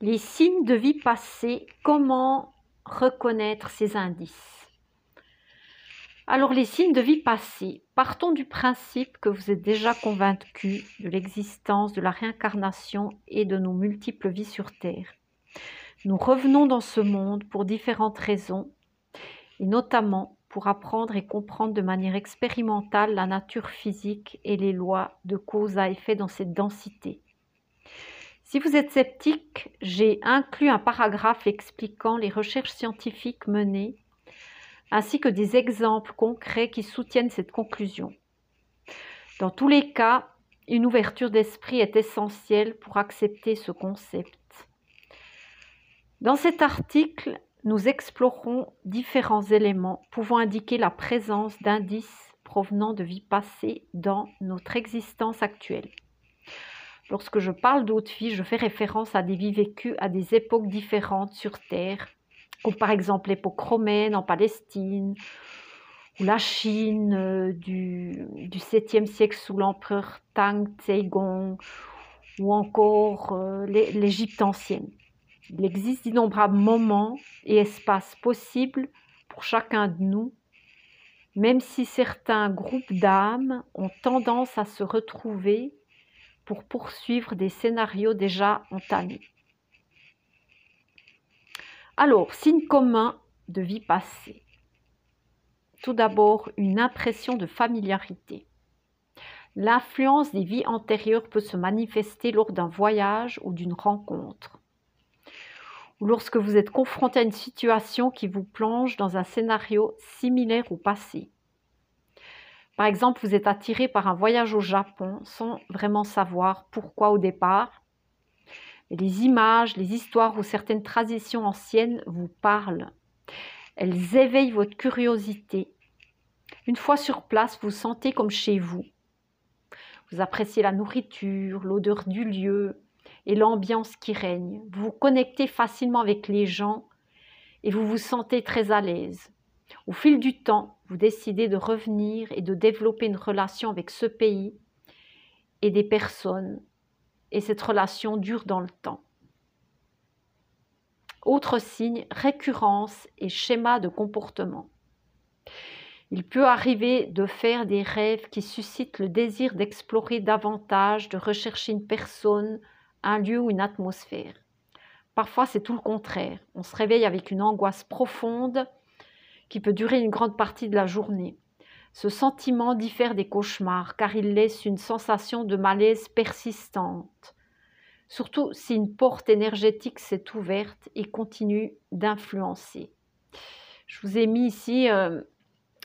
Les signes de vie passée, comment reconnaître ces indices? Alors les signes de vie passée, partons du principe que vous êtes déjà convaincu de l'existence de la réincarnation et de nos multiples vies sur Terre. Nous revenons dans ce monde pour différentes raisons, et notamment pour apprendre et comprendre de manière expérimentale la nature physique et les lois de cause à effet dans cette densité. Si vous êtes sceptique, j'ai inclus un paragraphe expliquant les recherches scientifiques menées, ainsi que des exemples concrets qui soutiennent cette conclusion. Dans tous les cas, une ouverture d'esprit est essentielle pour accepter ce concept. Dans cet article, nous explorerons différents éléments pouvant indiquer la présence d'indices provenant de vies passées dans notre existence actuelle. Lorsque je parle d'autres vies, je fais référence à des vies vécues à des époques différentes sur Terre, comme par exemple l'époque romaine en Palestine, ou la Chine euh, du, du 7e siècle sous l'empereur Tang Tseigong, ou encore euh, l'Égypte ancienne. Il existe d'innombrables moments et espaces possibles pour chacun de nous, même si certains groupes d'âmes ont tendance à se retrouver pour poursuivre des scénarios déjà entamés. Alors, signe commun de vie passée. Tout d'abord, une impression de familiarité. L'influence des vies antérieures peut se manifester lors d'un voyage ou d'une rencontre ou lorsque vous êtes confronté à une situation qui vous plonge dans un scénario similaire au passé. Par exemple, vous êtes attiré par un voyage au Japon sans vraiment savoir pourquoi au départ. les images, les histoires ou certaines traditions anciennes vous parlent. Elles éveillent votre curiosité. Une fois sur place, vous sentez comme chez vous. Vous appréciez la nourriture, l'odeur du lieu, et l'ambiance qui règne. Vous vous connectez facilement avec les gens et vous vous sentez très à l'aise. Au fil du temps, vous décidez de revenir et de développer une relation avec ce pays et des personnes. Et cette relation dure dans le temps. Autre signe, récurrence et schéma de comportement. Il peut arriver de faire des rêves qui suscitent le désir d'explorer davantage, de rechercher une personne, un lieu ou une atmosphère. Parfois, c'est tout le contraire. On se réveille avec une angoisse profonde qui peut durer une grande partie de la journée. Ce sentiment diffère des cauchemars car il laisse une sensation de malaise persistante, surtout si une porte énergétique s'est ouverte et continue d'influencer. Je vous ai mis ici euh,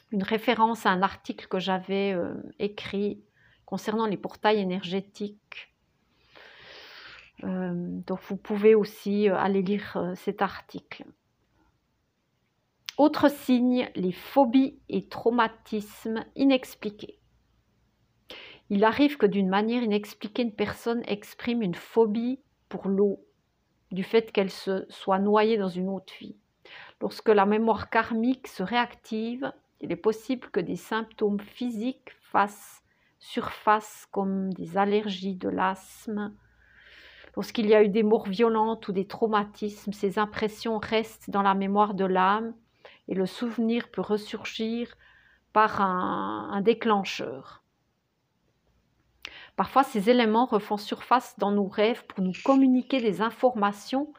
une référence à un article que j'avais euh, écrit concernant les portails énergétiques euh, donc vous pouvez aussi aller lire cet article. Autre signe, les phobies et traumatismes inexpliqués. Il arrive que d'une manière inexpliquée, une personne exprime une phobie pour l'eau, du fait qu'elle se soit noyée dans une autre vie. Lorsque la mémoire karmique se réactive, il est possible que des symptômes physiques fassent surface comme des allergies, de l'asthme, Lorsqu'il y a eu des morts violentes ou des traumatismes, ces impressions restent dans la mémoire de l'âme et le souvenir peut ressurgir par un, déclencheur. Parfois, ces éléments refont surface dans nos rêves pour nous communiquer des informations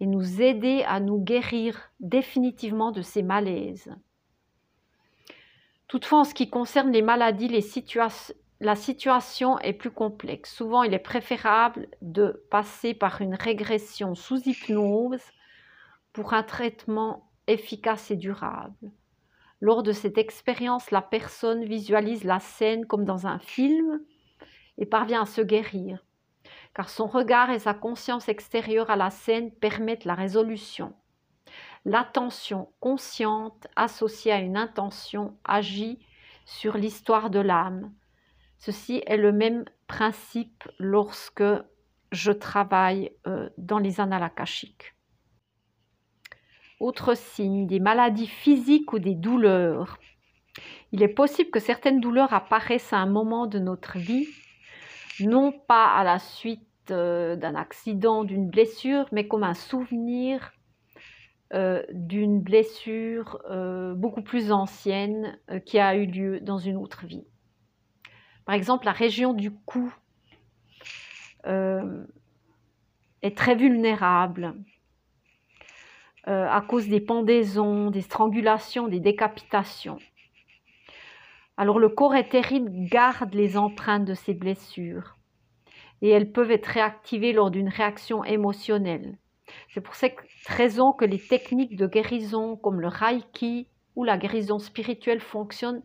et nous aider à nous guérir définitivement de ces malaises. Toutefois, en ce qui concerne les maladies, la situation est plus complexe. Souvent, il est préférable de passer par une régression sous hypnose pour un traitement efficace et durable. Lors de cette expérience, la personne visualise la scène comme dans un film et parvient à se guérir, car son regard et sa conscience extérieure à la scène permettent la résolution. L'attention consciente associée à une intention agit sur l'histoire de l'âme, Ceci est le même principe lorsque je travaille euh, dans les annales. Autre signe, des maladies physiques ou des douleurs. Il est possible que certaines douleurs apparaissent à un moment de notre vie, non pas à la suite euh, d'un accident, d'une blessure, mais comme un souvenir euh, d'une blessure euh, beaucoup plus ancienne qui a eu lieu dans une autre vie. Par exemple, la région du cou est très vulnérable à cause des pendaisons, des strangulations, des décapitations. Alors le corps éthérique garde les empreintes de ces blessures et elles peuvent être réactivées lors d'une réaction émotionnelle. C'est pour cette raison que les techniques de guérison comme le Reiki ou la guérison spirituelle fonctionnent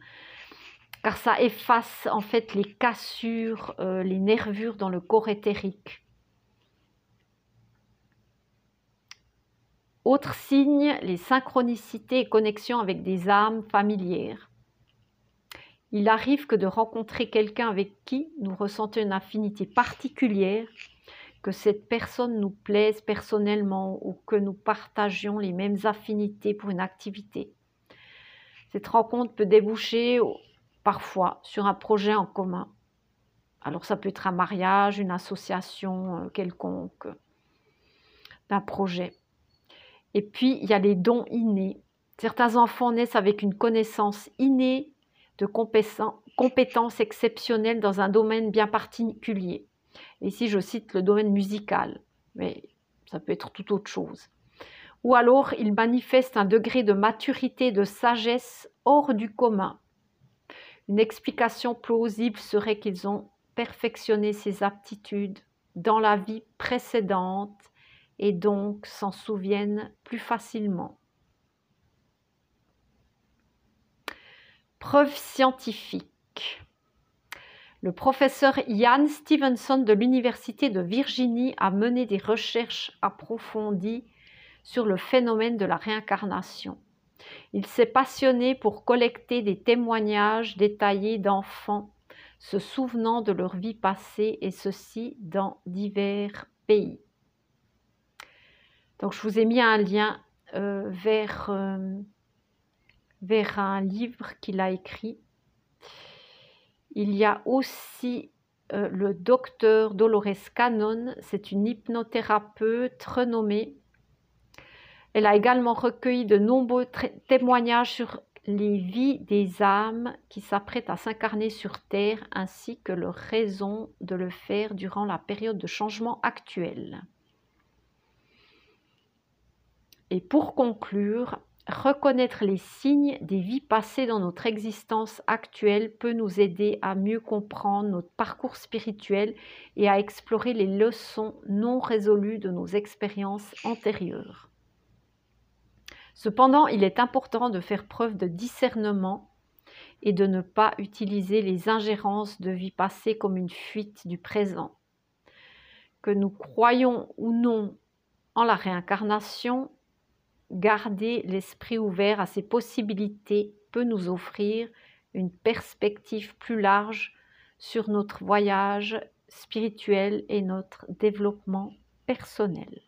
car ça efface en fait les cassures, euh, les nervures dans le corps éthérique. Autre signe, les synchronicités et connexions avec des âmes familières. Il arrive que de rencontrer quelqu'un avec qui nous ressentons une affinité particulière, que cette personne nous plaise personnellement ou que nous partagions les mêmes affinités pour une activité. Cette rencontre peut déboucher parfois sur un projet en commun. Alors ça peut être un mariage, une association euh, quelconque, d'un projet. Et puis, il y a les dons innés. Certains enfants naissent avec une connaissance innée de compétences exceptionnelles dans un domaine bien particulier. ici, je cite le domaine musical, mais ça peut être tout autre chose. Ou alors, ils manifestent un degré de maturité, de sagesse hors du commun. Une explication plausible serait qu'ils ont perfectionné ces aptitudes dans la vie précédente et donc s'en souviennent plus facilement. Preuve scientifique. Le professeur Ian Stevenson de l'Université de Virginie a mené des recherches approfondies sur le phénomène de la réincarnation. Il s'est passionné pour collecter des témoignages détaillés d'enfants se souvenant de leur vie passée et ceci dans divers pays. Donc je vous ai mis un lien euh, vers euh, vers un livre qu'il a écrit. Il y a aussi euh, le docteur Dolores Cannon, c'est une hypnothérapeute renommée. Elle a également recueilli de nombreux témoignages sur les vies des âmes qui s'apprêtent à s'incarner sur Terre ainsi que leur raison de le faire durant la période de changement actuelle. Et pour conclure, Reconnaître les signes des vies passées dans notre existence actuelle peut nous aider à mieux comprendre notre parcours spirituel et à explorer les leçons non résolues de nos expériences antérieures. Cependant, il est important de faire preuve de discernement et de ne pas utiliser les ingérences de vie passée comme une fuite du présent. Que nous croyons ou non en la réincarnation, garder l'esprit ouvert à ces possibilités peut nous offrir une perspective plus large sur notre voyage spirituel et notre développement personnel.